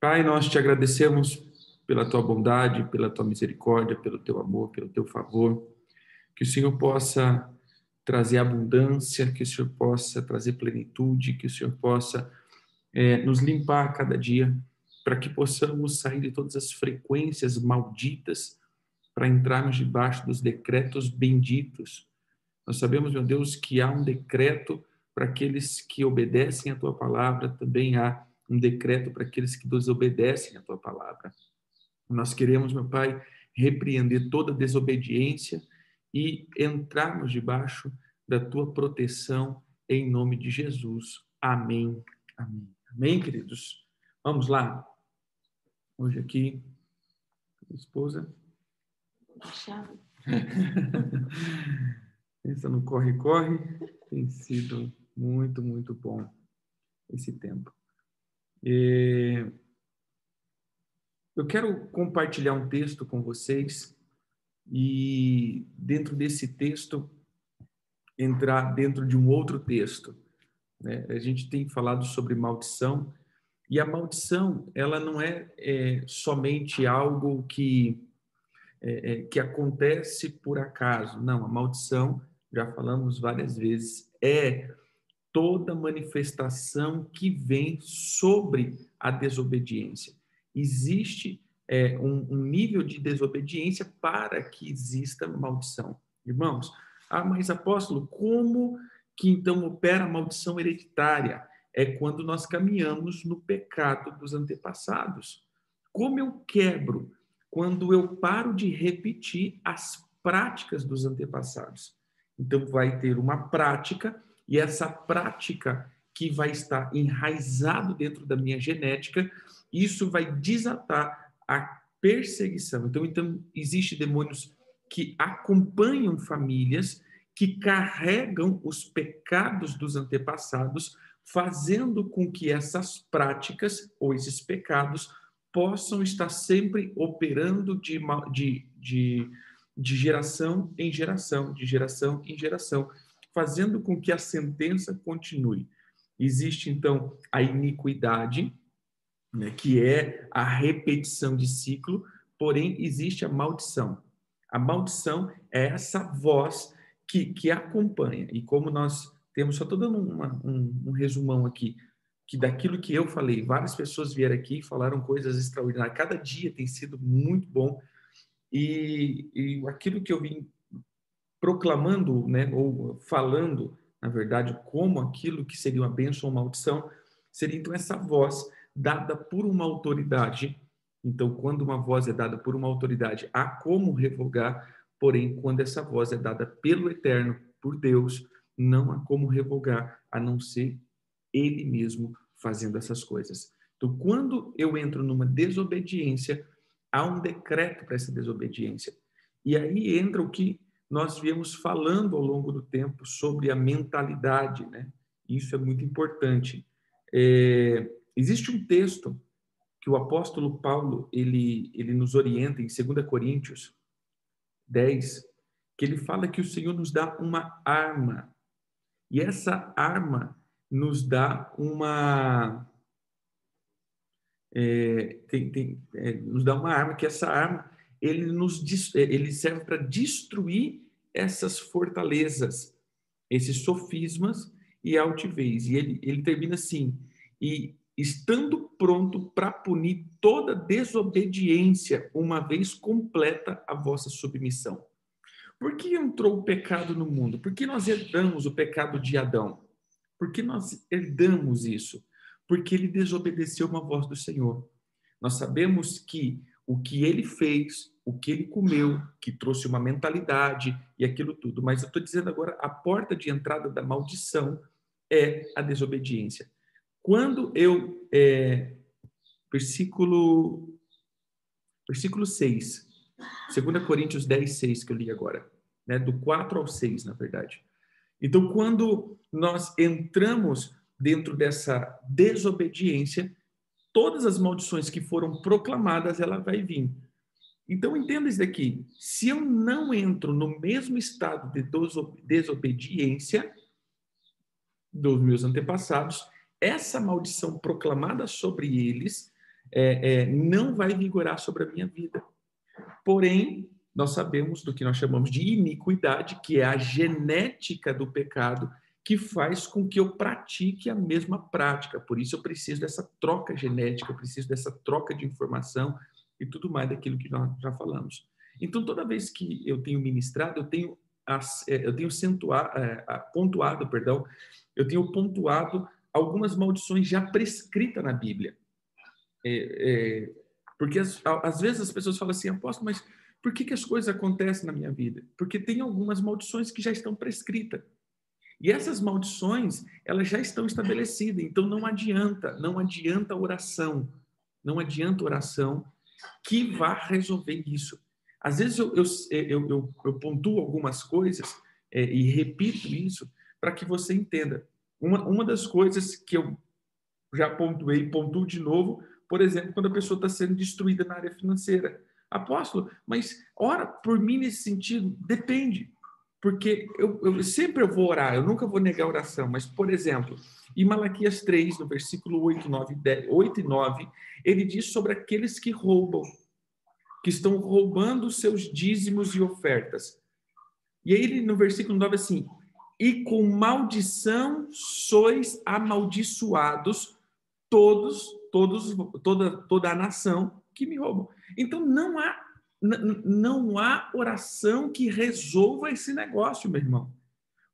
Pai, nós te agradecemos pela tua bondade, pela tua misericórdia, pelo teu amor, pelo teu favor. Que o Senhor possa trazer abundância, que o Senhor possa trazer plenitude, que o Senhor possa é, nos limpar a cada dia, para que possamos sair de todas as frequências malditas, para entrarmos debaixo dos decretos benditos. Nós sabemos, meu Deus, que há um decreto para aqueles que obedecem a tua palavra, também há um decreto para aqueles que desobedecem a tua palavra. Nós queremos, meu Pai, repreender toda desobediência e entrarmos debaixo da tua proteção em nome de Jesus. Amém. Amém. Amém, queridos. Vamos lá. Hoje aqui, esposa. Chave. Pensa no corre-corre. Tem sido muito, muito bom esse tempo. Eu quero compartilhar um texto com vocês e, dentro desse texto, entrar dentro de um outro texto. Né? A gente tem falado sobre maldição e a maldição ela não é, é somente algo que é, é, que acontece por acaso. Não, a maldição, já falamos várias vezes, é toda manifestação que vem sobre a desobediência. Existe é, um, um, nível de desobediência para que exista maldição. Irmãos, ah, mas apóstolo, como que então opera a maldição hereditária? É quando nós caminhamos no pecado dos antepassados. Como eu quebro? Quando eu paro de repetir as práticas dos antepassados. Então, vai ter uma prática e essa prática que vai estar enraizado dentro da minha genética, isso vai desatar a perseguição. Então, então existe demônios que acompanham famílias que carregam os pecados dos antepassados, fazendo com que essas práticas ou esses pecados possam estar sempre operando de, de, de, de geração em geração, de geração em geração fazendo com que a sentença continue. Existe, então, a iniquidade, né, que é a repetição de ciclo, porém, existe a maldição. A maldição é essa voz que, que acompanha. E como nós temos, só estou dando uma, um, um resumão aqui, que daquilo que eu falei, várias pessoas vieram aqui e falaram coisas extraordinárias. Cada dia tem sido muito bom. E, e aquilo que eu vim proclamando, né, ou falando, na verdade, como aquilo que seria uma bênção ou maldição, seria então essa voz dada por uma autoridade. Então, quando uma voz é dada por uma autoridade, há como revogar, porém, quando essa voz é dada pelo Eterno, por Deus, não há como revogar, a não ser Ele mesmo fazendo essas coisas. Então, quando eu entro numa desobediência, há um decreto para essa desobediência. E aí entra o que nós viemos falando ao longo do tempo sobre a mentalidade, né? Isso é muito importante. É, existe um texto que o apóstolo Paulo ele, ele nos orienta em 2 Coríntios 10, que ele fala que o Senhor nos dá uma arma. E essa arma nos dá uma. É, tem, tem, é, nos dá uma arma, que essa arma ele, nos, ele serve para destruir essas fortalezas, esses sofismas e altivez. E ele, ele termina assim: e estando pronto para punir toda desobediência, uma vez completa a vossa submissão. Por que entrou o pecado no mundo? Por que nós herdamos o pecado de Adão? Por que nós herdamos isso? Porque ele desobedeceu uma voz do Senhor. Nós sabemos que o que ele fez, o que ele comeu, que trouxe uma mentalidade e aquilo tudo. Mas eu estou dizendo agora, a porta de entrada da maldição é a desobediência. Quando eu. É, versículo, versículo 6, 2 Coríntios 10, 6, que eu li agora, né, do 4 ao 6, na verdade. Então, quando nós entramos dentro dessa desobediência, todas as maldições que foram proclamadas, ela vai vir. Então, entenda isso daqui. Se eu não entro no mesmo estado de desobediência dos meus antepassados, essa maldição proclamada sobre eles, é, é, não vai vigorar sobre a minha vida. Porém, nós sabemos do que nós chamamos de iniquidade, que é a genética do pecado, que faz com que eu pratique a mesma prática. Por isso eu preciso dessa troca genética, eu preciso dessa troca de informação e tudo mais daquilo que nós já falamos. Então, toda vez que eu tenho ministrado, eu tenho, é, eu tenho é, pontuado, perdão, eu tenho pontuado algumas maldições já prescritas na Bíblia. É, é, porque às, vezes as pessoas falam assim, apóstolo, mas por que, que as coisas acontecem na minha vida? Porque tem algumas maldições que já estão prescritas. E essas maldições, elas já estão estabelecidas, então não adianta, não adianta oração, não adianta oração que vá resolver isso. Às vezes eu, eu, eu, eu, pontuo algumas coisas é, e repito isso para que você entenda. Uma, uma das coisas que eu já pontuei, pontuo de novo, por exemplo, quando a pessoa está sendo destruída na área financeira. Apóstolo, mas ora por mim nesse sentido? Depende. Porque eu, eu, sempre eu vou orar, eu nunca vou negar a oração, mas, por exemplo, em Malaquias 3, no versículo 8, 9, 10, 8 e 9, ele diz sobre aqueles que roubam, que estão roubando seus dízimos e ofertas. E aí ele, no versículo 9, assim, e com maldição sois amaldiçoados todos, todos, toda, toda a nação que me roubam. Então não há não há oração que resolva esse negócio, meu irmão.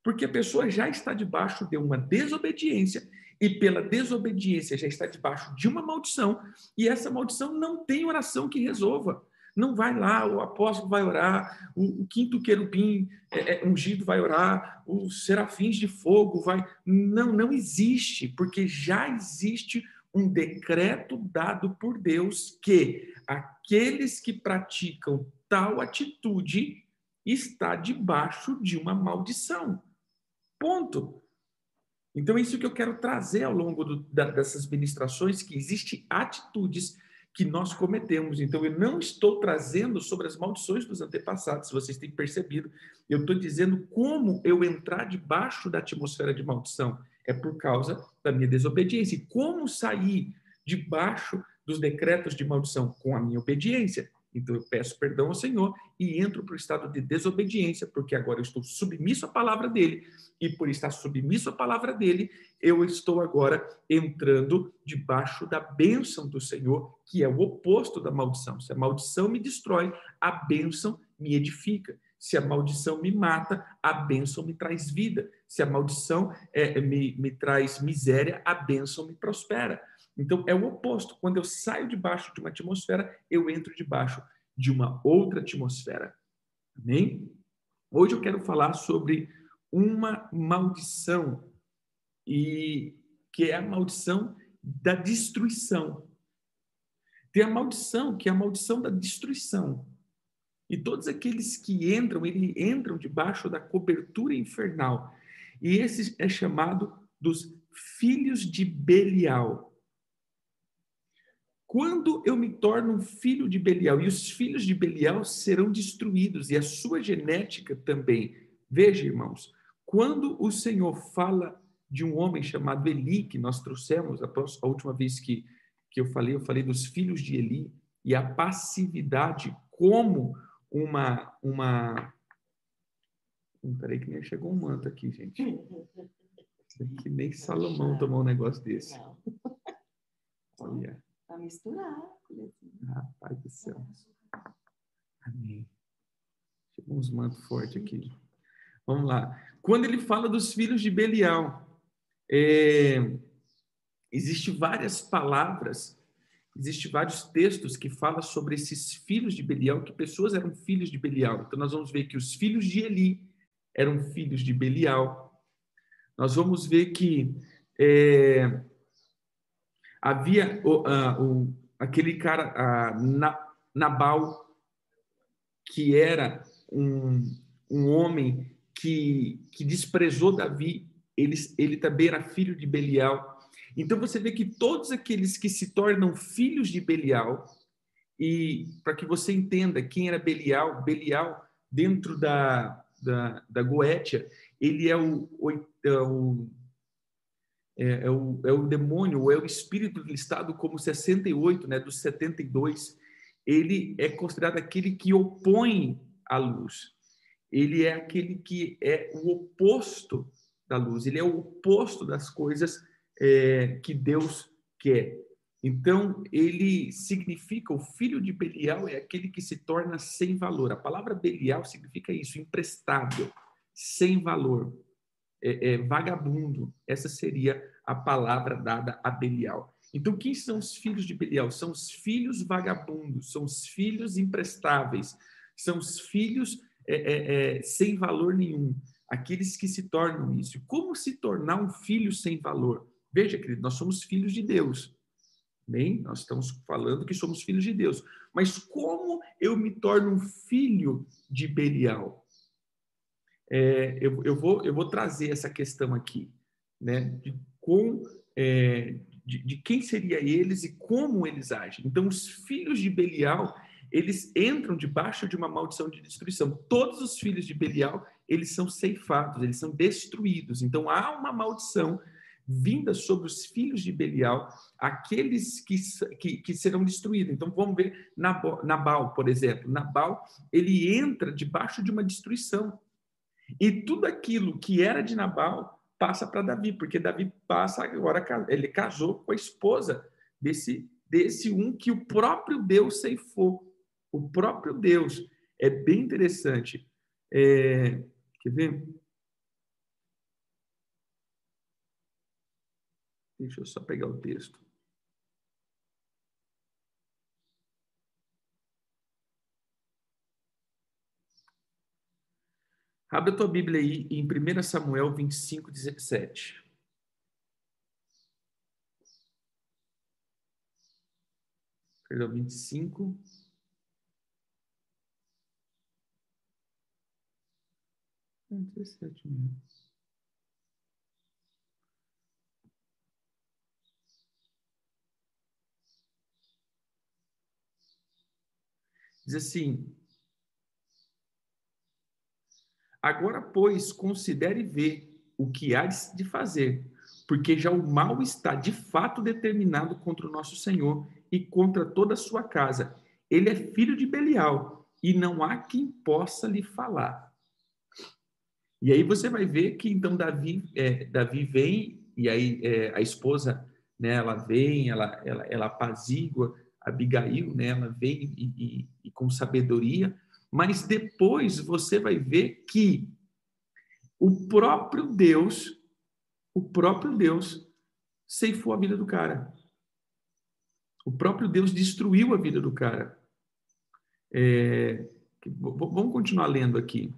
Porque a pessoa já está debaixo de uma desobediência e pela desobediência já está debaixo de uma maldição e essa maldição não tem oração que resolva. Não vai lá, o apóstolo vai orar, o, o quinto querubim é, é, ungido vai orar, os serafins de fogo vai. Não, não existe, porque já existe um decreto dado por Deus que aqueles que praticam tal atitude está debaixo de uma maldição. Ponto. Então é isso que eu quero trazer ao longo do, da, dessas ministrações, que existem atitudes que nós cometemos. Então eu não estou trazendo sobre as maldições dos antepassados, se vocês têm percebido. Eu estou dizendo como eu entrar debaixo da atmosfera de maldição. É por causa da minha desobediência. E como sair debaixo dos decretos de maldição com a minha obediência. Então eu peço perdão ao Senhor e entro para o estado de desobediência, porque agora eu estou submisso à palavra dele, e por estar submisso à palavra dele, eu estou agora entrando debaixo da bênção do Senhor, que é o oposto da maldição. Se a maldição me destrói, a bênção me edifica. Se a maldição me mata, a bênção me traz vida. Se a maldição é, me, me traz miséria, a bênção me prospera. Então, é o oposto. Quando eu saio debaixo de uma atmosfera, eu entro debaixo de uma outra atmosfera. Amém? Hoje eu quero falar sobre uma maldição, e que é a maldição da destruição. Tem a maldição, que é a maldição da destruição. E todos aqueles que entram, eles entram debaixo da cobertura infernal. E esse é chamado dos filhos de Belial. Quando eu me torno um filho de Belial, e os filhos de Belial serão destruídos, e a sua genética também. Veja, irmãos, quando o Senhor fala de um homem chamado Eli, que nós trouxemos a, a última vez que, que eu falei, eu falei dos filhos de Eli, e a passividade como uma. uma... Hum, peraí, que nem chegou um manto aqui, gente. Que nem Salomão tomou um negócio desse. Olha. Para misturar. Rapaz do céu. Amém. Chegou uns mantos fortes aqui. Vamos lá. Quando ele fala dos filhos de Belial, é, existe várias palavras, existe vários textos que falam sobre esses filhos de Belial, que pessoas eram filhos de Belial. Então nós vamos ver que os filhos de Eli eram filhos de Belial. Nós vamos ver que é, havia o, uh, o, aquele cara, uh, Nabal, que era um, um homem que, que desprezou Davi, ele, ele também era filho de Belial. Então você vê que todos aqueles que se tornam filhos de Belial, e para que você entenda quem era Belial, Belial, dentro da, da, da Goétia, ele é o, o, é o é, é, o, é o demônio, é o espírito listado como 68, né, dos 72, ele é considerado aquele que opõe a luz. Ele é aquele que é o oposto da luz, ele é o oposto das coisas é, que Deus quer. Então, ele significa, o filho de Belial é aquele que se torna sem valor. A palavra Belial significa isso, imprestável, sem valor, é, é, vagabundo. Essa seria a palavra dada a Belial. Então, quem são os filhos de Belial? São os filhos vagabundos, são os filhos imprestáveis, são os filhos é, é, é sem valor nenhum, aqueles que se tornam isso. Como se tornar um filho sem valor? Veja, querido, nós somos filhos de Deus. Bem, nós estamos falando que somos filhos de Deus. Mas como eu me torno um filho de Belial? É, eu, eu, vou, eu vou trazer essa questão aqui, né? De, com, é, de, de quem seria eles e como eles agem. Então, os filhos de Belial, eles entram debaixo de uma maldição de destruição. Todos os filhos de Belial, eles são ceifados, eles são destruídos. Então, há uma maldição vinda sobre os filhos de Belial, aqueles que, que, que, serão destruídos. Então vamos ver Nabal, por exemplo. Nabal, ele entra debaixo de uma destruição. E tudo aquilo que era de Nabal passa para Davi, porque Davi passa agora, ele casou com a esposa desse, desse um que o próprio Deus ceifou. O próprio Deus. É bem interessante. É, quer ver? Deixa eu só pegar o texto. Abre a tua Bíblia aí em 1 Samuel 25, 17. Perdão, 25. É 17 mesmo. Diz assim: Agora, pois, considere ver o que há de fazer, porque já o mal está de fato determinado contra o nosso Senhor e contra toda a sua casa. Ele é filho de Belial e não há quem possa lhe falar. E aí você vai ver que então Davi, é, Davi vem e aí é, a esposa, né, ela vem, ela, ela, ela apazigua Abigail, né, ela vem e, e, e com sabedoria, mas depois você vai ver que o próprio Deus, o próprio Deus ceifou a vida do cara. O próprio Deus destruiu a vida do cara. É, vamos continuar lendo aqui.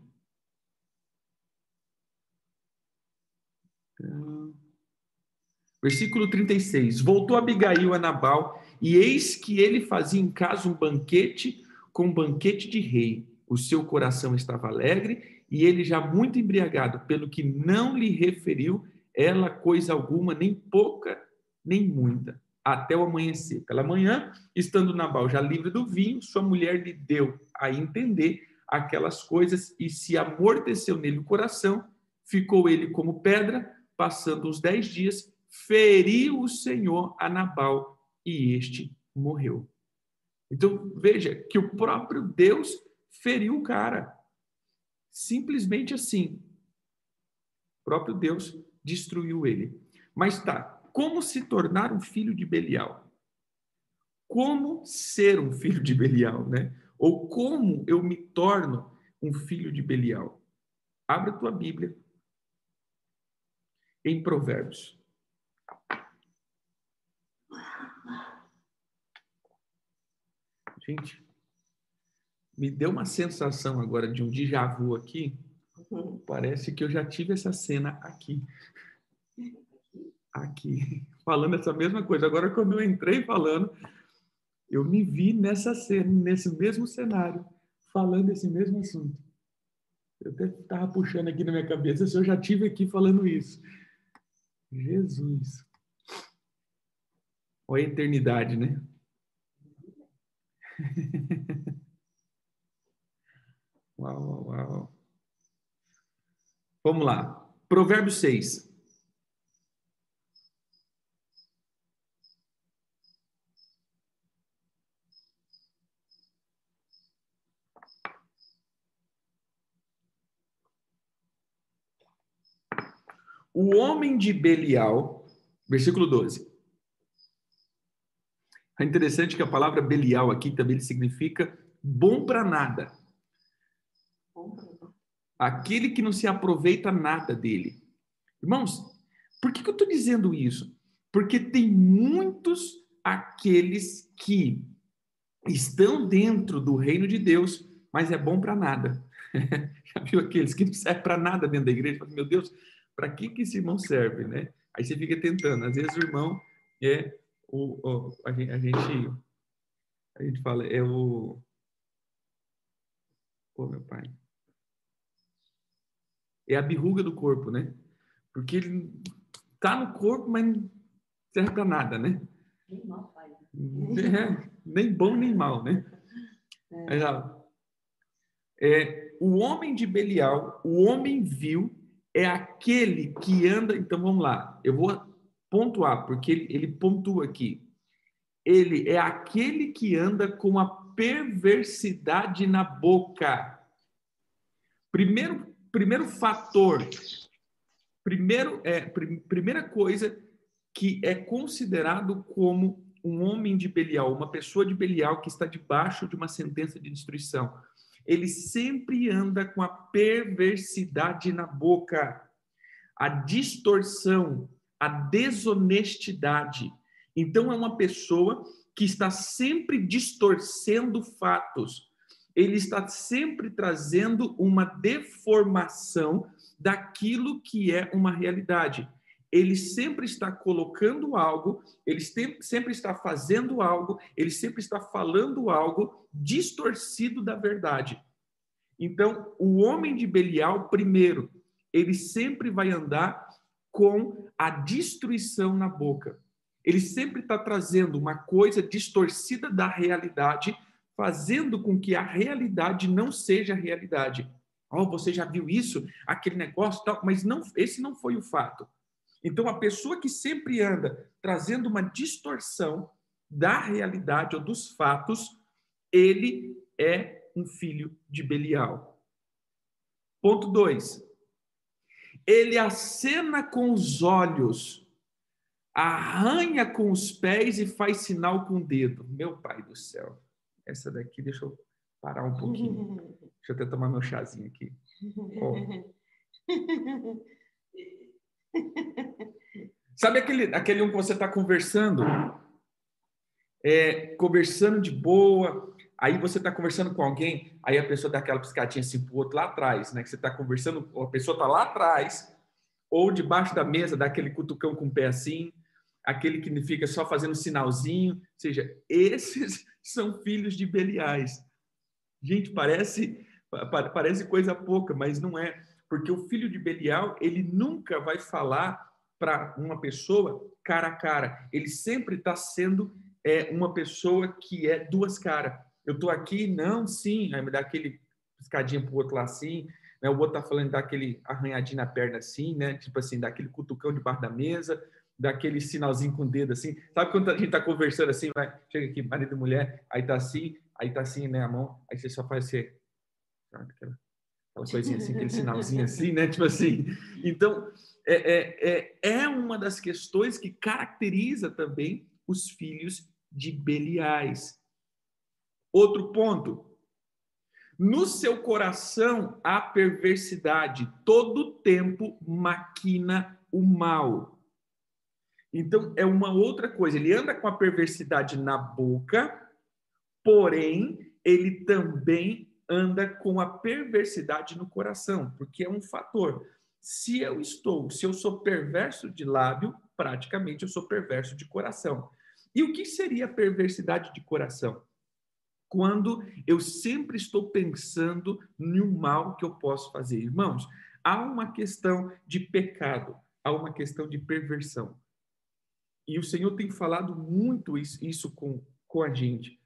Versículo 36. Voltou Abigail a Nabal, e eis que ele fazia em casa um banquete com um banquete de rei. O seu coração estava alegre, e ele já muito embriagado, pelo que não lhe referiu ela coisa alguma, nem pouca, nem muita, até o amanhecer. Pela manhã, estando Nabal já livre do vinho, sua mulher lhe deu a entender aquelas coisas, e se amorteceu nele o coração, ficou ele como pedra, passando os dez dias, feriu o Senhor a Nabal e este morreu. Então, veja que o próprio Deus feriu o cara. Simplesmente assim. O próprio Deus destruiu ele. Mas tá, como se tornar um filho de Belial? Como ser um filho de Belial, né? Ou como eu me torno um filho de Belial? Abra tua Bíblia em Provérbios. Gente, me deu uma sensação agora de um déjà vu aqui. Uhum. Parece que eu já tive essa cena aqui. Aqui, falando essa mesma coisa. Agora, quando eu entrei falando, eu me vi nessa cena, nesse mesmo cenário, falando esse mesmo assunto. Eu até estava puxando aqui na minha cabeça se eu já tive aqui falando isso. Jesus. Olha a eternidade, né? uau, uau, uau. Vamos lá. Provérbio 6. O homem de Belial, versículo 12. É interessante que a palavra Belial aqui também significa bom para nada. Aquele que não se aproveita nada dele. Irmãos, por que, que eu estou dizendo isso? Porque tem muitos aqueles que estão dentro do reino de Deus, mas é bom para nada. Já viu aqueles que não servem para nada dentro da igreja? Meu Deus, para que, que esse irmão serve, né? Aí você fica tentando. Às vezes o irmão é o, o a, gente, a gente a gente fala é o Pô, meu pai. É a birruga do corpo, né? Porque ele tá no corpo, mas não serve para nada, né? Nem mal faz. É, nem bom nem mal, né? É. É, o homem de Belial, o homem vil, é aquele que anda. Então vamos lá, eu vou pontuar, porque ele, ele pontua aqui. Ele é aquele que anda com a perversidade na boca. Primeiro, primeiro fator, primeiro, é, prim, primeira coisa que é considerado como um homem de Belial, uma pessoa de Belial que está debaixo de uma sentença de destruição ele sempre anda com a perversidade na boca, a distorção, a desonestidade. Então, é uma pessoa que está sempre distorcendo fatos, ele está sempre trazendo uma deformação daquilo que é uma realidade ele sempre está colocando algo, ele sempre está fazendo algo, ele sempre está falando algo distorcido da verdade. Então, o homem de Belial, primeiro, ele sempre vai andar com a destruição na boca. Ele sempre está trazendo uma coisa distorcida da realidade, fazendo com que a realidade não seja realidade. Oh, você já viu isso? Aquele negócio tal, mas não, esse não foi o fato. Então, a pessoa que sempre anda trazendo uma distorção da realidade ou dos fatos, ele é um filho de Belial. Ponto 2. Ele acena com os olhos, arranha com os pés e faz sinal com o dedo. Meu pai do céu. Essa daqui, deixa eu parar um pouquinho. Deixa eu até tomar meu chazinho aqui. Oh. Sabe aquele, aquele um que você está conversando? É, conversando de boa, aí você está conversando com alguém, aí a pessoa dá aquela piscadinha assim pro outro lá atrás, né? Que você está conversando, a pessoa está lá atrás, ou debaixo da mesa, dá aquele cutucão com o pé assim, aquele que fica só fazendo sinalzinho. Ou seja, esses são filhos de Beliais. Gente, parece, parece coisa pouca, mas não é. Porque o filho de Belial, ele nunca vai falar para uma pessoa cara a cara. Ele sempre está sendo é, uma pessoa que é duas caras. Eu estou aqui, não, sim, aí me dá aquele piscadinho para o outro lá assim, né? o outro está falando daquele arranhadinho na perna assim, né? tipo assim, daquele cutucão debaixo da mesa, daquele sinalzinho com o dedo assim. Sabe quando a gente está conversando assim, vai, chega aqui, marido e mulher, aí tá assim, aí tá assim, né, a mão, aí você só faz assim, aquela aquela coisinha assim, aquele sinalzinho assim, né? Tipo assim. Então, é, é, é, é uma das questões que caracteriza também os filhos de Beliais. Outro ponto. No seu coração há perversidade, todo tempo maquina o mal. Então, é uma outra coisa. Ele anda com a perversidade na boca, porém, ele também anda com a perversidade no coração, porque é um fator. Se eu estou, se eu sou perverso de lábio, praticamente eu sou perverso de coração. E o que seria perversidade de coração? Quando eu sempre estou pensando no mal que eu posso fazer. Irmãos, há uma questão de pecado, há uma questão de perversão. E o Senhor tem falado muito isso com, com a gente.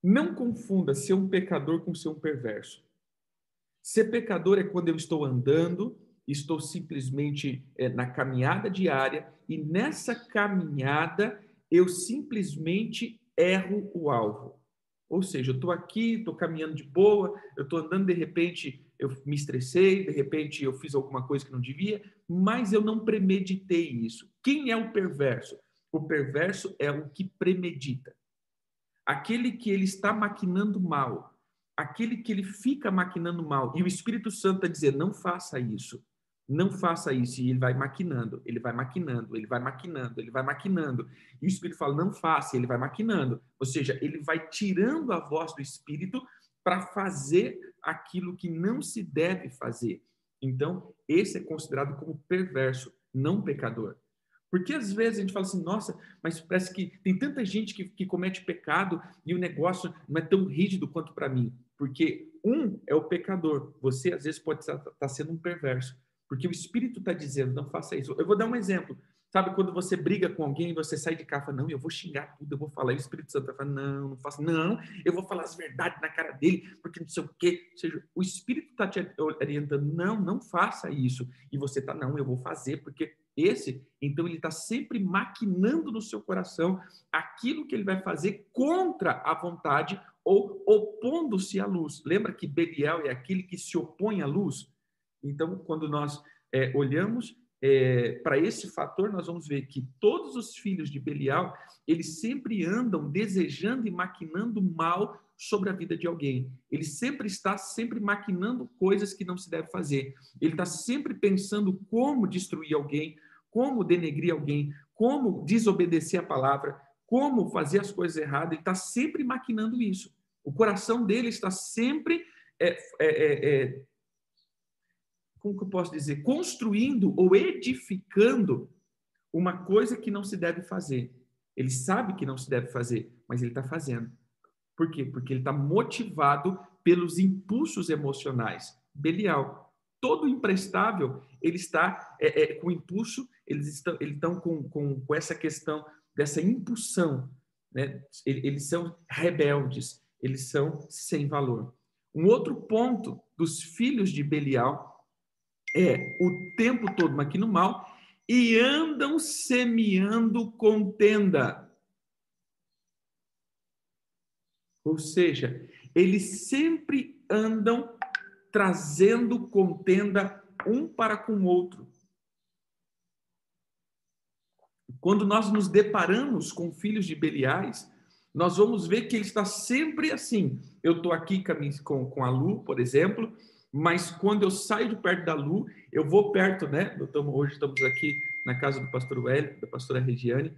Não confunda ser um pecador com ser um perverso. Ser pecador é quando eu estou andando, estou simplesmente é, na caminhada diária e nessa caminhada eu simplesmente erro o alvo. Ou seja, eu estou aqui, estou caminhando de boa, eu estou andando de repente eu me estressei, de repente eu fiz alguma coisa que não devia, mas eu não premeditei isso. Quem é o perverso? O perverso é o que premedita. Aquele que ele está maquinando mal, aquele que ele fica maquinando mal, e o Espírito Santo está dizendo: não faça isso, não faça isso. E ele vai maquinando, ele vai maquinando, ele vai maquinando, ele vai maquinando. E o Espírito fala: não faça, ele vai maquinando. Ou seja, ele vai tirando a voz do Espírito para fazer aquilo que não se deve fazer. Então, esse é considerado como perverso, não pecador. Porque às vezes a gente fala assim, nossa, mas parece que tem tanta gente que, que comete pecado e o negócio não é tão rígido quanto para mim. Porque um é o pecador, você às vezes pode estar tá sendo um perverso. Porque o Espírito está dizendo, não faça isso. Eu vou dar um exemplo. Sabe quando você briga com alguém você sai de cá e fala, não, eu vou xingar tudo, eu vou falar. E o Espírito Santo vai falar, não, não faça, não, eu vou falar as verdades na cara dele, porque não sei o quê. Ou seja, o Espírito está te orientando, não, não faça isso. E você está, não, eu vou fazer, porque esse, então ele está sempre maquinando no seu coração aquilo que ele vai fazer contra a vontade ou opondo-se à luz. Lembra que Belial é aquele que se opõe à luz? Então, quando nós é, olhamos é, para esse fator, nós vamos ver que todos os filhos de Belial, eles sempre andam desejando e maquinando mal sobre a vida de alguém. Ele sempre está sempre maquinando coisas que não se deve fazer. Ele está sempre pensando como destruir alguém, como denegrir alguém, como desobedecer a palavra, como fazer as coisas erradas. Ele está sempre maquinando isso. O coração dele está sempre é, é, é, é como que eu posso dizer, construindo ou edificando uma coisa que não se deve fazer. Ele sabe que não se deve fazer, mas ele está fazendo. Por quê? Porque ele está motivado pelos impulsos emocionais. Belial, todo imprestável, ele está é, é, com impulso, eles estão, eles estão com, com, com essa questão dessa impulsão. Né? Eles são rebeldes, eles são sem valor. Um outro ponto dos filhos de Belial é o tempo todo maquinando mal e andam semeando contenda. Ou seja, eles sempre andam trazendo contenda um para com o outro. Quando nós nos deparamos com filhos de Beliais, nós vamos ver que ele está sempre assim. Eu estou aqui com a Lu, por exemplo, mas quando eu saio de perto da Lu, eu vou perto, né? Estamos, hoje estamos aqui na casa do pastor Hélio, da pastora Regiane.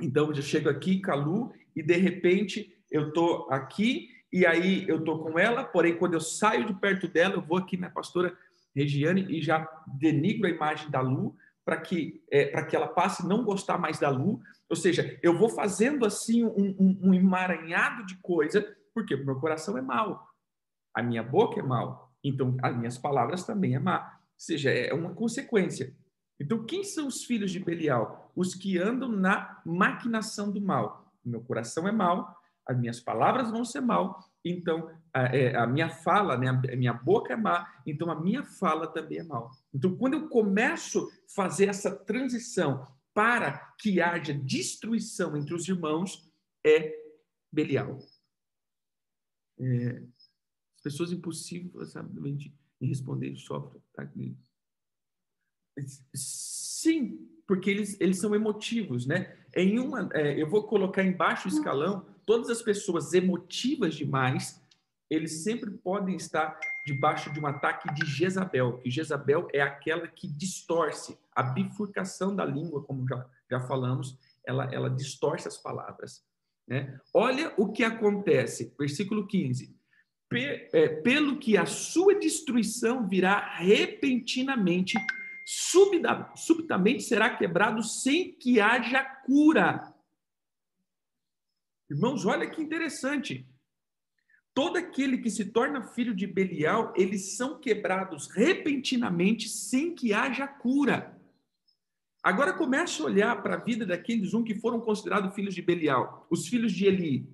Então, eu chego aqui com a Lu e, de repente, eu estou aqui e aí eu estou com ela, porém, quando eu saio de perto dela, eu vou aqui na pastora Regiane e já denigro a imagem da Lu para que, é, para que ela passe a não gostar mais da Lu. Ou seja, eu vou fazendo assim um, um, um emaranhado de coisa, porque meu coração é mau, a minha boca é mau, então, as minhas palavras também é má. Ou seja, é uma consequência. Então, quem são os filhos de Belial? Os que andam na maquinação do mal. Meu coração é mau, as minhas palavras vão ser mal, então a, é, a minha fala, né, a minha boca é má, então a minha fala também é mal. Então, quando eu começo a fazer essa transição para que haja destruição entre os irmãos, é Belial. É, Pessoas impossíveis, sabe, em responder sofrem. Tá? Sim, porque eles, eles são emotivos, né? Em uma, é, eu vou colocar em baixo escalão, todas as pessoas emotivas demais, eles sempre podem estar debaixo de um ataque de Jezabel, que Jezabel é aquela que distorce a bifurcação da língua, como já, já falamos, ela, ela distorce as palavras. Né? Olha o que acontece, versículo 15 é, pelo que a sua destruição virá repentinamente, subitamente será quebrado sem que haja cura. Irmãos, olha que interessante. Todo aquele que se torna filho de Belial, eles são quebrados repentinamente sem que haja cura. Agora começa a olhar para a vida daqueles um que foram considerados filhos de Belial, os filhos de Eli.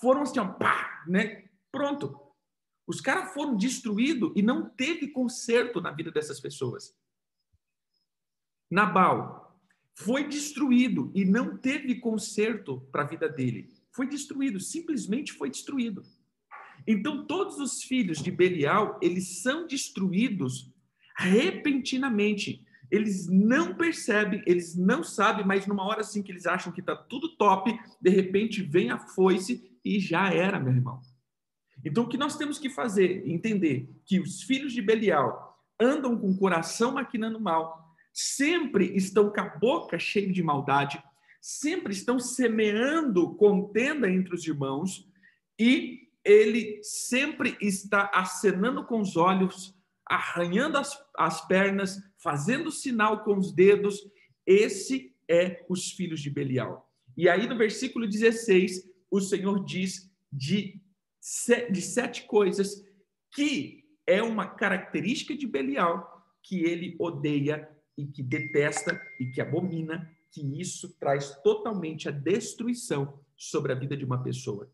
Foram assim, ó, pá, né? Pronto. Os caras foram destruídos e não teve conserto na vida dessas pessoas. Nabal foi destruído e não teve conserto para a vida dele. Foi destruído, simplesmente foi destruído. Então, todos os filhos de Belial, eles são destruídos repentinamente. Eles não percebem, eles não sabem, mas numa hora assim que eles acham que está tudo top, de repente vem a foice e já era, meu irmão. Então, o que nós temos que fazer? Entender que os filhos de Belial andam com o coração maquinando mal, sempre estão com a boca cheia de maldade, sempre estão semeando contenda entre os irmãos e ele sempre está acenando com os olhos, arranhando as, as pernas, fazendo sinal com os dedos. Esse é os filhos de Belial. E aí no versículo 16, o Senhor diz de, de sete coisas que é uma característica de Belial que ele odeia e que detesta e que abomina, que isso traz totalmente a destruição sobre a vida de uma pessoa.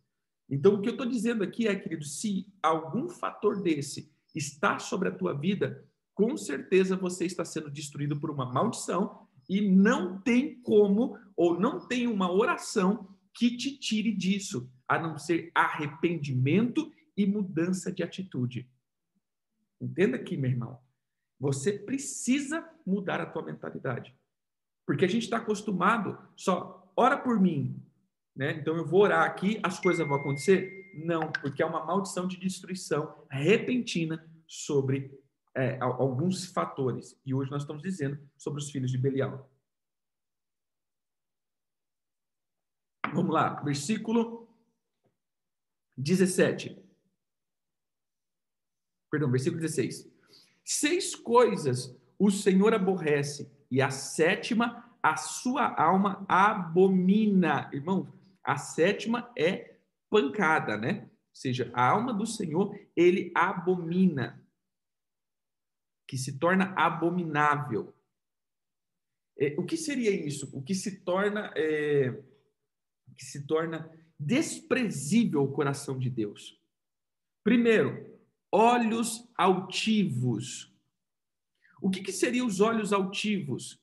Então, o que eu estou dizendo aqui é, querido, se algum fator desse está sobre a tua vida, com certeza você está sendo destruído por uma maldição e não tem como, ou não tem uma oração que te tire disso, a não ser arrependimento e mudança de atitude. Entenda aqui, meu irmão. Você precisa mudar a tua mentalidade. Porque a gente está acostumado só, ora por mim, né? Então eu vou orar aqui, as coisas vão acontecer? Não, porque é uma maldição de destruição repentina sobre é, alguns fatores. E hoje nós estamos dizendo sobre os filhos de Belial. Vamos lá, versículo 17. Perdão, versículo 16. Seis coisas o Senhor aborrece, e a sétima a sua alma abomina. Irmão, a sétima é pancada, né? Ou seja, a alma do Senhor, ele abomina, que se torna abominável. É, o que seria isso? O que se torna, é, que se torna desprezível o coração de Deus. Primeiro, olhos altivos. O que, que seriam os olhos altivos?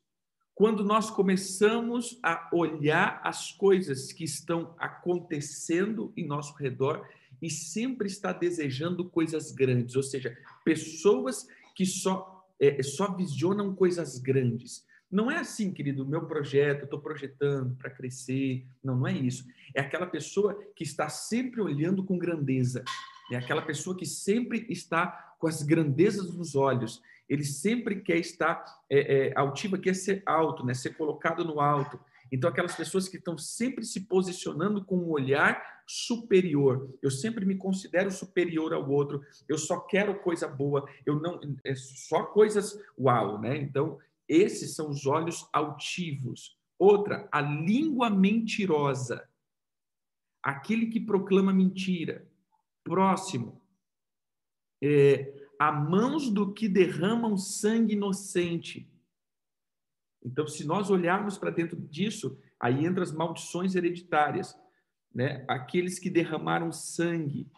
quando nós começamos a olhar as coisas que estão acontecendo em nosso redor e sempre está desejando coisas grandes, ou seja, pessoas que só, é, só visionam coisas grandes. Não é assim, querido, meu projeto, estou projetando para crescer. Não, não é isso. É aquela pessoa que está sempre olhando com grandeza. É aquela pessoa que sempre está com as grandezas nos olhos ele sempre quer estar é, é, altivo, quer ser alto, né? ser colocado no alto. Então, aquelas pessoas que estão sempre se posicionando com um olhar superior. Eu sempre me considero superior ao outro. Eu só quero coisa boa. Eu não é só coisas uau, né? Então, esses são os olhos altivos. Outra, a língua mentirosa. Aquele que proclama mentira. Próximo. É, a mãos do que derramam sangue inocente. Então, se nós olharmos para dentro disso, aí entra as maldições hereditárias, né? Aqueles que derramaram sangue.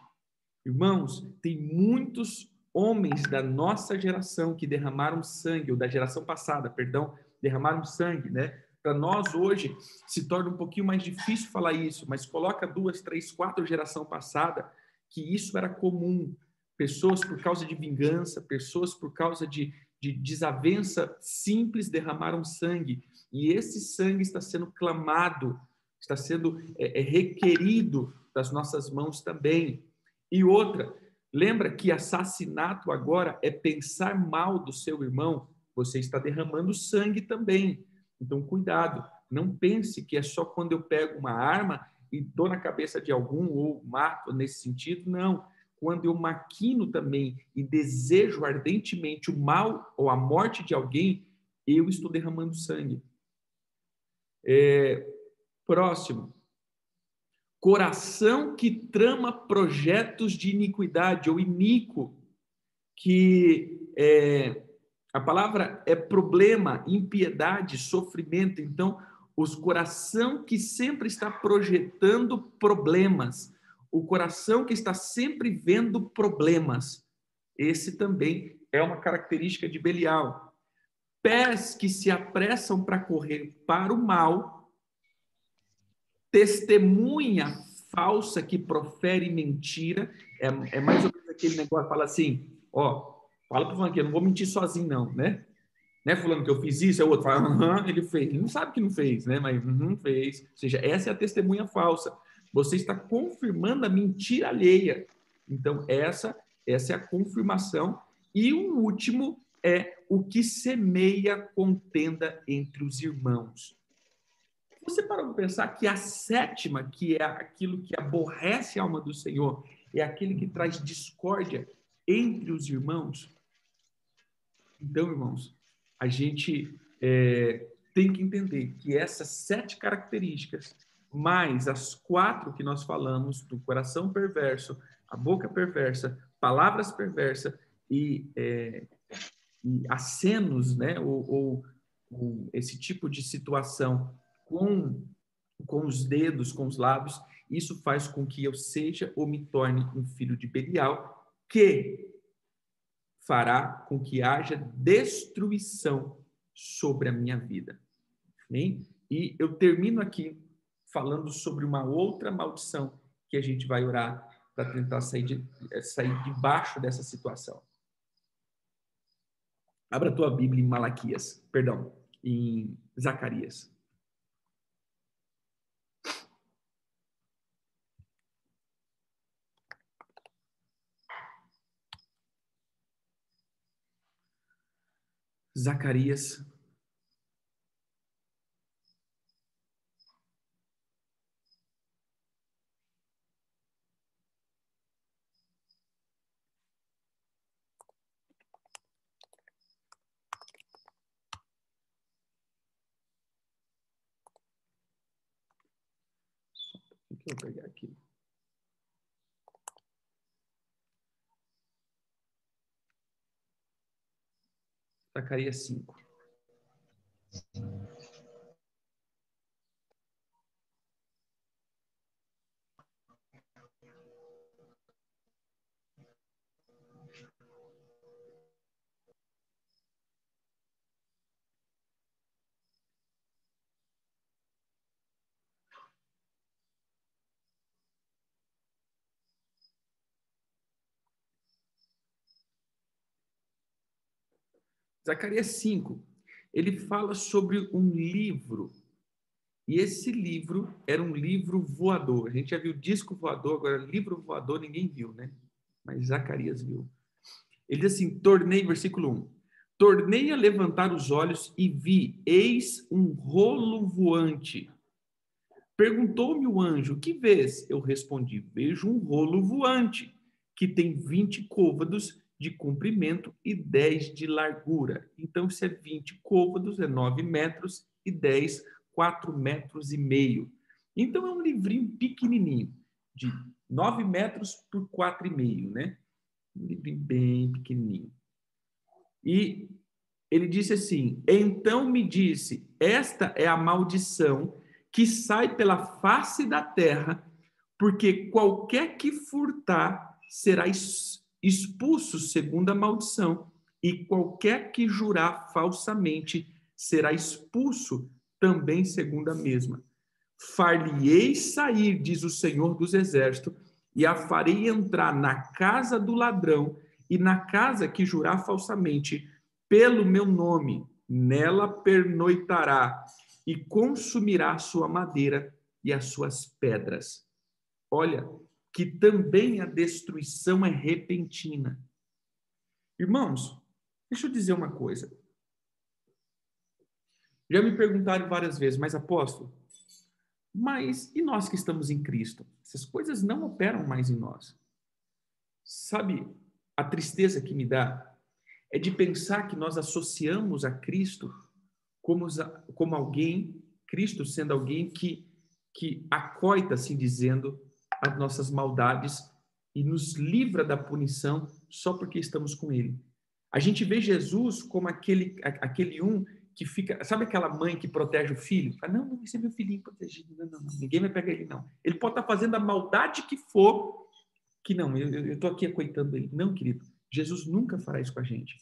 Irmãos, tem muitos homens da nossa geração que derramaram sangue, ou da geração passada, perdão, derramaram sangue, né? Para nós hoje se torna um pouquinho mais difícil falar isso, mas coloca duas, três, quatro geração passada que isso era comum pessoas por causa de vingança, pessoas por causa de, de desavença simples derramaram sangue. E esse sangue está sendo clamado, está sendo é, é, requerido das nossas mãos também. E outra, lembra que assassinato agora é pensar mal do seu irmão, você está derramando sangue também. Então, cuidado, não pense que é só quando eu pego uma arma e dou na cabeça de algum ou mato nesse sentido, não quando eu maquino também e desejo ardentemente o mal ou a morte de alguém, eu estou derramando sangue. É, próximo. Coração que trama projetos de iniquidade ou iníquo, que é, a palavra é problema, impiedade, sofrimento. Então, os coração que sempre está projetando problemas, o coração que está sempre vendo problemas. Esse também é uma característica de Belial. Pés que se apressam para correr para o mal, testemunha falsa que profere mentira. É, é mais ou menos aquele negócio, fala assim, ó, fala para o fulano que eu não vou mentir sozinho não, né? Né, fulano, que eu fiz isso, é o outro fala, aham, ele fez. Ele não sabe que não fez, né? Mas uhum, fez. Ou seja, essa é a testemunha falsa. Você está confirmando a mentira alheia. Então, essa, essa é a confirmação. E o último é o que semeia contenda entre os irmãos. Você parou para pensar que a sétima, que é aquilo que aborrece a alma do Senhor, é aquele que traz discórdia entre os irmãos? Então, irmãos, a gente é, tem que entender que essas sete características, mais as quatro que nós falamos, do coração perverso, a boca perversa, palavras perversas e, é, e acenos, né, ou, ou, ou esse tipo de situação com, com os dedos, com os lábios, isso faz com que eu seja ou me torne um filho de Belial, que fará com que haja destruição sobre a minha vida. Amém? E eu termino aqui falando sobre uma outra maldição que a gente vai orar para tentar sair, de, sair debaixo dessa situação. Abra a tua Bíblia em Malaquias, perdão, em Zacarias. Zacarias. O que eu pegar aqui? Zacarias 5. Zacarias 5, ele fala sobre um livro. E esse livro era um livro voador. A gente já viu disco voador, agora livro voador ninguém viu, né? Mas Zacarias viu. Ele diz assim: tornei, versículo 1. Tornei a levantar os olhos e vi, eis um rolo voante. Perguntou-me o anjo: Que vês? Eu respondi: Vejo um rolo voante, que tem vinte côvados de comprimento e 10 de largura. Então, se é 20 côvados, é 9 metros e 10, 4 metros e meio. Então, é um livrinho pequenininho, de 9 metros por 4,5, né? Um livrinho bem pequenininho. E ele disse assim: Então me disse, esta é a maldição que sai pela face da terra, porque qualquer que furtar será expulso segundo a maldição, e qualquer que jurar falsamente será expulso também segundo a mesma. Far-lhe-ei sair, diz o Senhor dos Exércitos, e a farei entrar na casa do ladrão e na casa que jurar falsamente pelo meu nome. Nela pernoitará e consumirá sua madeira e as suas pedras. Olha, que também a destruição é repentina. Irmãos, deixa eu dizer uma coisa. Já me perguntaram várias vezes, mas apóstolo, mas e nós que estamos em Cristo? Essas coisas não operam mais em nós. Sabe, a tristeza que me dá é de pensar que nós associamos a Cristo como, como alguém, Cristo sendo alguém que, que acoita, assim dizendo, as nossas maldades e nos livra da punição só porque estamos com Ele. A gente vê Jesus como aquele, aquele um que fica. Sabe aquela mãe que protege o filho? Fala, não, não, esse é meu filhinho protegido. Não, não, não, ninguém vai pegar ele, não. Ele pode estar fazendo a maldade que for, que não, eu estou aqui acoitando ele. Não, querido. Jesus nunca fará isso com a gente.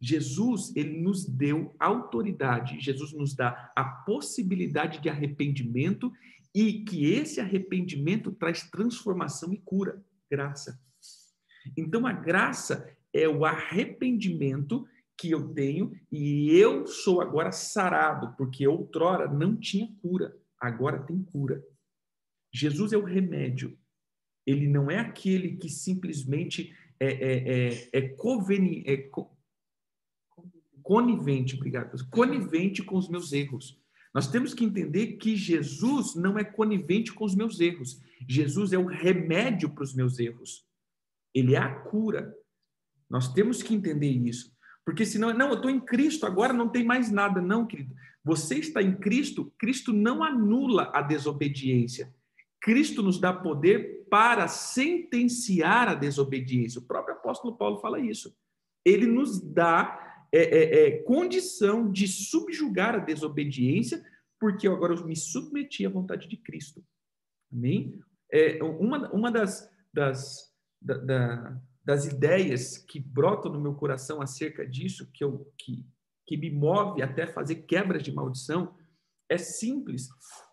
Jesus, ele nos deu autoridade, Jesus nos dá a possibilidade de arrependimento e que esse arrependimento traz transformação e cura, graça. Então a graça é o arrependimento que eu tenho e eu sou agora sarado, porque outrora não tinha cura, agora tem cura. Jesus é o remédio. Ele não é aquele que simplesmente é, é, é, é, conveni, é co, conivente, obrigado, conivente com os meus erros. Nós temos que entender que Jesus não é conivente com os meus erros. Jesus é o remédio para os meus erros. Ele é a cura. Nós temos que entender isso. Porque senão, não, eu estou em Cristo, agora não tem mais nada. Não, querido. Você está em Cristo, Cristo não anula a desobediência. Cristo nos dá poder para sentenciar a desobediência. O próprio apóstolo Paulo fala isso. Ele nos dá é, é, é, condição de subjugar a desobediência, porque agora eu me submeti à vontade de Cristo. Amém? É, uma, uma das, das, da, da, das ideias que brotam no meu coração acerca disso, que, eu, que, que me move até fazer quebras de maldição, é simples.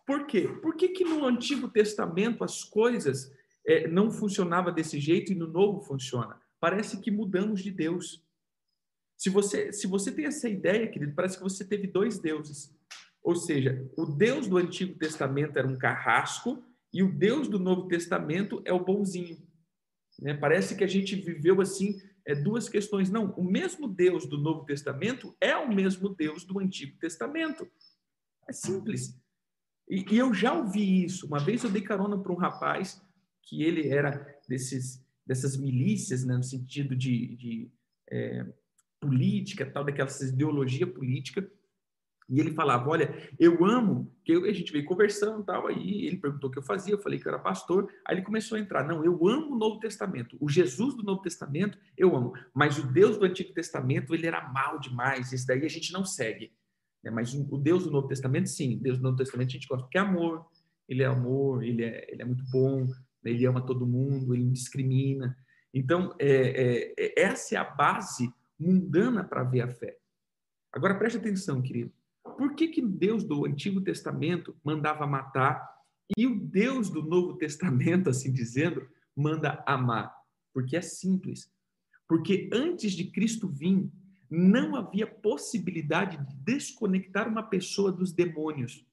Por quê? Por que, que no Antigo Testamento as coisas é, não funcionavam desse jeito e no Novo funciona? Parece que mudamos de Deus. Se você, se você tem essa ideia, querido, parece que você teve dois deuses. Ou seja, o Deus do Antigo Testamento era um carrasco e o Deus do Novo Testamento é o bonzinho. Né? Parece que a gente viveu assim é, duas questões. Não, o mesmo Deus do Novo Testamento é o mesmo Deus do Antigo Testamento. É simples. E, e eu já ouvi isso. Uma vez eu dei carona para um rapaz que ele era desses, dessas milícias, né, no sentido de, de é, política, tal, daquela ideologia política. E ele falava: Olha, eu amo, que a gente veio conversando tal. Aí ele perguntou o que eu fazia, eu falei que eu era pastor. Aí ele começou a entrar: Não, eu amo o Novo Testamento. O Jesus do Novo Testamento eu amo, mas o Deus do Antigo Testamento ele era mal demais. Esse daí a gente não segue. Né? Mas o Deus do Novo Testamento, sim, Deus do Novo Testamento a gente gosta, porque é amor, ele é amor, ele é, ele é muito bom, né? ele ama todo mundo, ele não discrimina. Então, é, é, é essa é a base mundana para ver a fé. Agora preste atenção, querido. Por que, que Deus do Antigo Testamento mandava matar e o Deus do Novo Testamento, assim dizendo, manda amar? Porque é simples. Porque antes de Cristo vir, não havia possibilidade de desconectar uma pessoa dos demônios.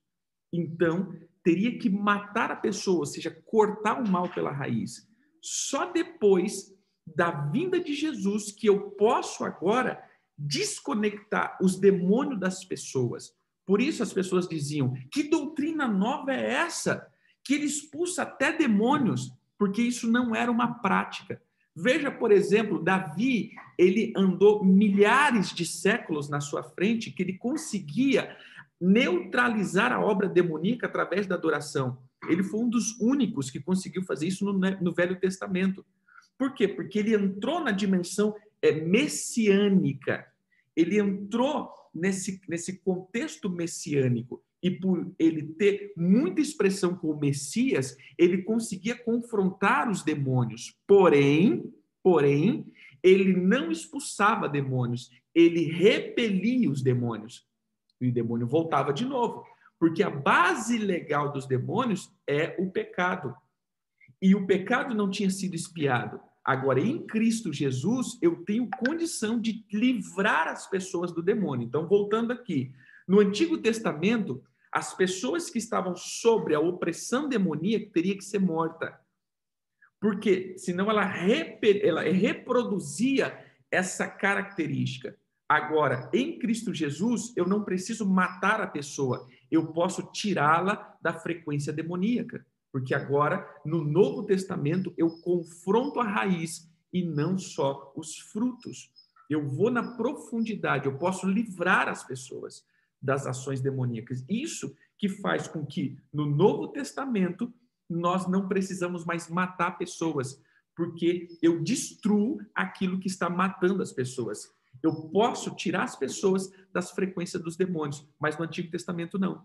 Então, teria que matar a pessoa, ou seja, cortar o mal pela raiz. Só depois da vinda de Jesus que eu posso agora desconectar os demônios das pessoas. Por isso as pessoas diziam: que doutrina nova é essa? Que ele expulsa até demônios, porque isso não era uma prática. Veja, por exemplo, Davi, ele andou milhares de séculos na sua frente, que ele conseguia neutralizar a obra demoníaca através da adoração. Ele foi um dos únicos que conseguiu fazer isso no, no Velho Testamento. Por quê? Porque ele entrou na dimensão é, messiânica. Ele entrou nesse, nesse contexto messiânico e por ele ter muita expressão com o Messias, ele conseguia confrontar os demônios. Porém, porém, ele não expulsava demônios, ele repelia os demônios. E o demônio voltava de novo, porque a base legal dos demônios é o pecado. E o pecado não tinha sido espiado. Agora, em Cristo Jesus, eu tenho condição de livrar as pessoas do demônio. Então, voltando aqui, no Antigo Testamento, as pessoas que estavam sobre a opressão demoníaca teriam que ser morta. Porque senão ela, ela reproduzia essa característica. Agora, em Cristo Jesus, eu não preciso matar a pessoa, eu posso tirá-la da frequência demoníaca. Porque agora, no Novo Testamento, eu confronto a raiz e não só os frutos. Eu vou na profundidade, eu posso livrar as pessoas das ações demoníacas. Isso que faz com que, no Novo Testamento, nós não precisamos mais matar pessoas, porque eu destruo aquilo que está matando as pessoas. Eu posso tirar as pessoas das frequências dos demônios, mas no Antigo Testamento não.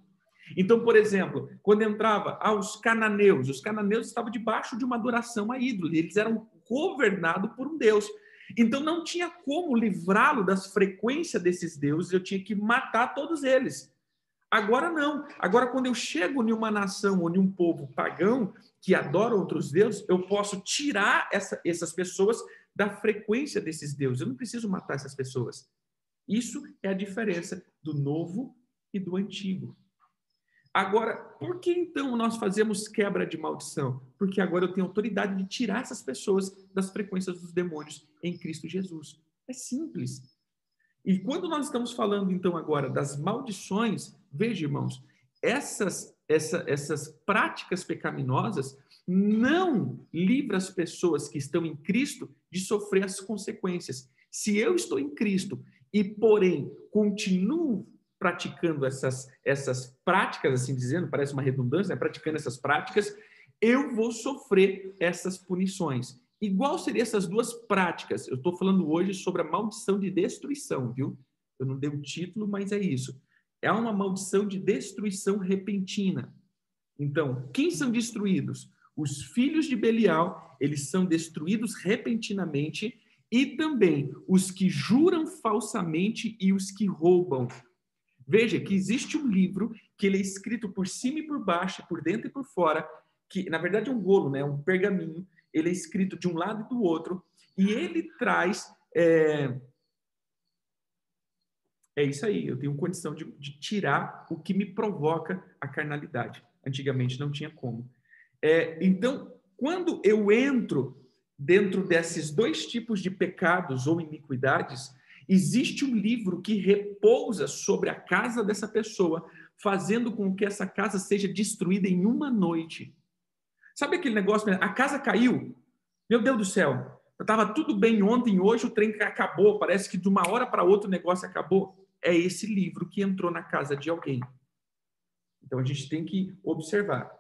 Então, por exemplo, quando entrava aos cananeus, os cananeus estavam debaixo de uma adoração a ídolo, eles eram governados por um Deus. Então não tinha como livrá-lo das frequências desses deuses, eu tinha que matar todos eles. Agora não. Agora, quando eu chego em uma nação ou em um povo pagão que adora outros deuses, eu posso tirar essa, essas pessoas da frequência desses deuses. Eu não preciso matar essas pessoas. Isso é a diferença do novo e do antigo. Agora, por que então nós fazemos quebra de maldição? Porque agora eu tenho autoridade de tirar essas pessoas das frequências dos demônios em Cristo Jesus. É simples. E quando nós estamos falando então agora das maldições, veja, irmãos, essas essa, essas práticas pecaminosas não livram as pessoas que estão em Cristo de sofrer as consequências. Se eu estou em Cristo e, porém, continuo praticando essas, essas práticas, assim dizendo, parece uma redundância, né? praticando essas práticas, eu vou sofrer essas punições. Igual seriam essas duas práticas? Eu estou falando hoje sobre a maldição de destruição, viu? Eu não dei o título, mas é isso. É uma maldição de destruição repentina. Então, quem são destruídos? Os filhos de Belial, eles são destruídos repentinamente, e também os que juram falsamente e os que roubam. Veja que existe um livro que ele é escrito por cima e por baixo, por dentro e por fora, que na verdade é um rolo, né? um pergaminho. Ele é escrito de um lado e do outro, e ele traz. É, é isso aí, eu tenho condição de, de, tirar o que me provoca a carnalidade. Antigamente não tinha como. É, então, quando eu entro dentro desses dois tipos de pecados ou iniquidades, Existe um livro que repousa sobre a casa dessa pessoa, fazendo com que essa casa seja destruída em uma noite. Sabe aquele negócio? A casa caiu. Meu Deus do céu. Estava tudo bem ontem, hoje o trem acabou. Parece que de uma hora para outra o negócio acabou. É esse livro que entrou na casa de alguém. Então a gente tem que observar.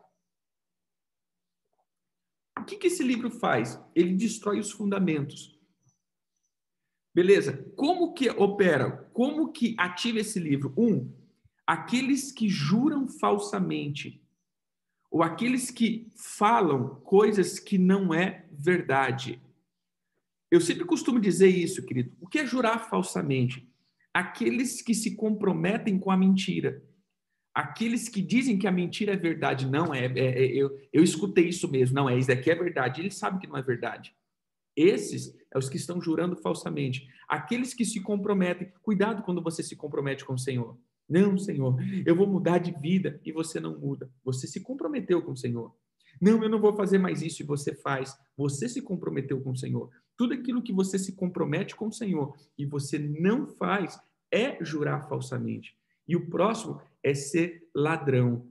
O que, que esse livro faz? Ele destrói os fundamentos. Beleza? Como que opera? Como que ativa esse livro? Um, aqueles que juram falsamente ou aqueles que falam coisas que não é verdade. Eu sempre costumo dizer isso, querido. O que é jurar falsamente? Aqueles que se comprometem com a mentira. Aqueles que dizem que a mentira é verdade. Não, é, é, é eu, eu escutei isso mesmo. Não, é isso aqui é verdade. Ele sabe que não é verdade. Esses é os que estão jurando falsamente. Aqueles que se comprometem, cuidado quando você se compromete com o Senhor. Não, Senhor, eu vou mudar de vida e você não muda. Você se comprometeu com o Senhor. Não, eu não vou fazer mais isso e você faz. Você se comprometeu com o Senhor. Tudo aquilo que você se compromete com o Senhor e você não faz é jurar falsamente. E o próximo é ser ladrão.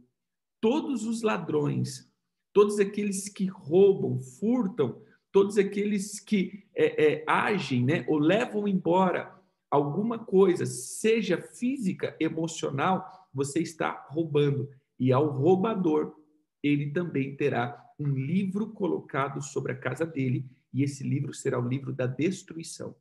Todos os ladrões, todos aqueles que roubam, furtam, todos aqueles que é, é, agem né, ou levam embora alguma coisa, seja física, emocional, você está roubando. E ao roubador, ele também terá um livro colocado sobre a casa dele, e esse livro será o livro da destruição.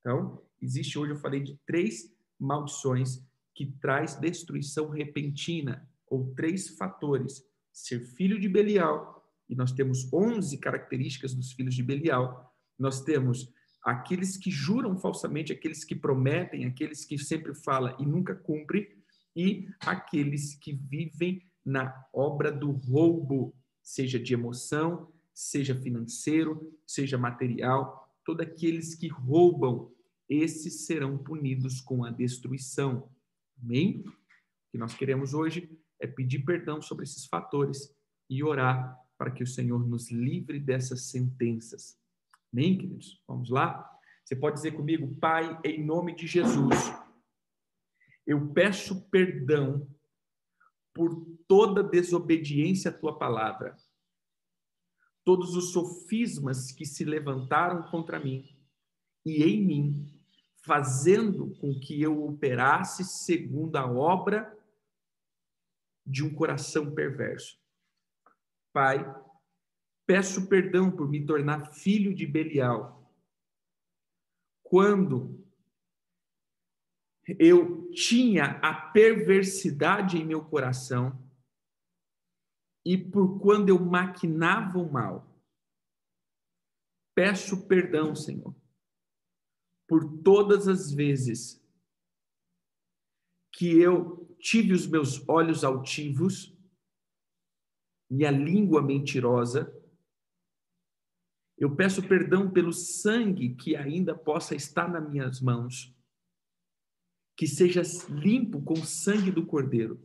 Então, existe hoje, eu falei de três maldições que traz destruição repentina, ou três fatores: ser filho de Belial, e nós temos 11 características dos filhos de Belial. Nós temos aqueles que juram falsamente, aqueles que prometem, aqueles que sempre falam e nunca cumprem, e aqueles que vivem na obra do roubo, seja de emoção, seja financeiro, seja material, todos aqueles que roubam, esses serão punidos com a destruição. Amém? O que nós queremos hoje é pedir perdão sobre esses fatores e orar para que o Senhor nos livre dessas sentenças. Amém, queridos? Vamos lá? Você pode dizer comigo, Pai, em nome de Jesus, eu peço perdão por toda desobediência à tua palavra, todos os sofismas que se levantaram contra mim e em mim, fazendo com que eu operasse segundo a obra de um coração perverso. Pai, peço perdão por me tornar filho de Belial. Quando eu tinha a perversidade em meu coração e por quando eu maquinava o mal. Peço perdão, Senhor, por todas as vezes que eu tive os meus olhos altivos e a língua mentirosa. Eu peço perdão pelo sangue que ainda possa estar nas minhas mãos, que seja limpo com o sangue do Cordeiro.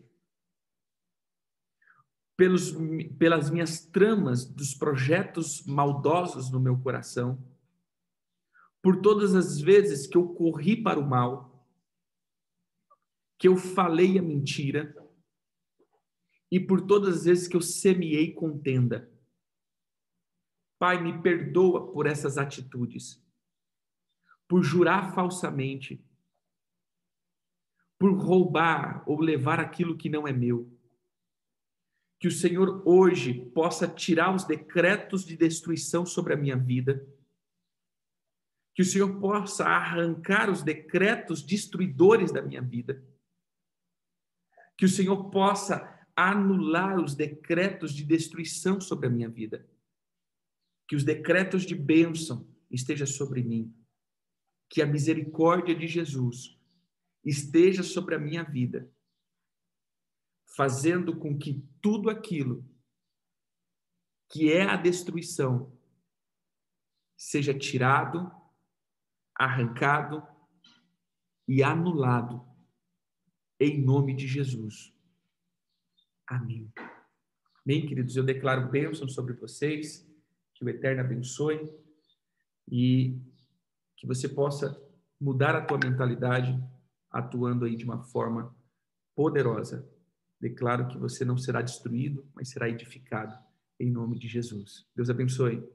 Pelos, pelas minhas tramas dos projetos maldosos no meu coração, por todas as vezes que eu corri para o mal, que eu falei a mentira, e por todas as vezes que eu semeei contenda. Pai, me perdoa por essas atitudes, por jurar falsamente, por roubar ou levar aquilo que não é meu. Que o Senhor hoje possa tirar os decretos de destruição sobre a minha vida. Que o Senhor possa arrancar os decretos destruidores da minha vida. Que o Senhor possa anular os decretos de destruição sobre a minha vida. Que os decretos de bênção estejam sobre mim. Que a misericórdia de Jesus esteja sobre a minha vida, fazendo com que tudo aquilo que é a destruição seja tirado, arrancado e anulado em nome de Jesus. Amém. Bem, queridos, eu declaro bênção sobre vocês, que o Eterno abençoe e que você possa mudar a tua mentalidade atuando aí de uma forma poderosa. Declaro que você não será destruído, mas será edificado em nome de Jesus. Deus abençoe.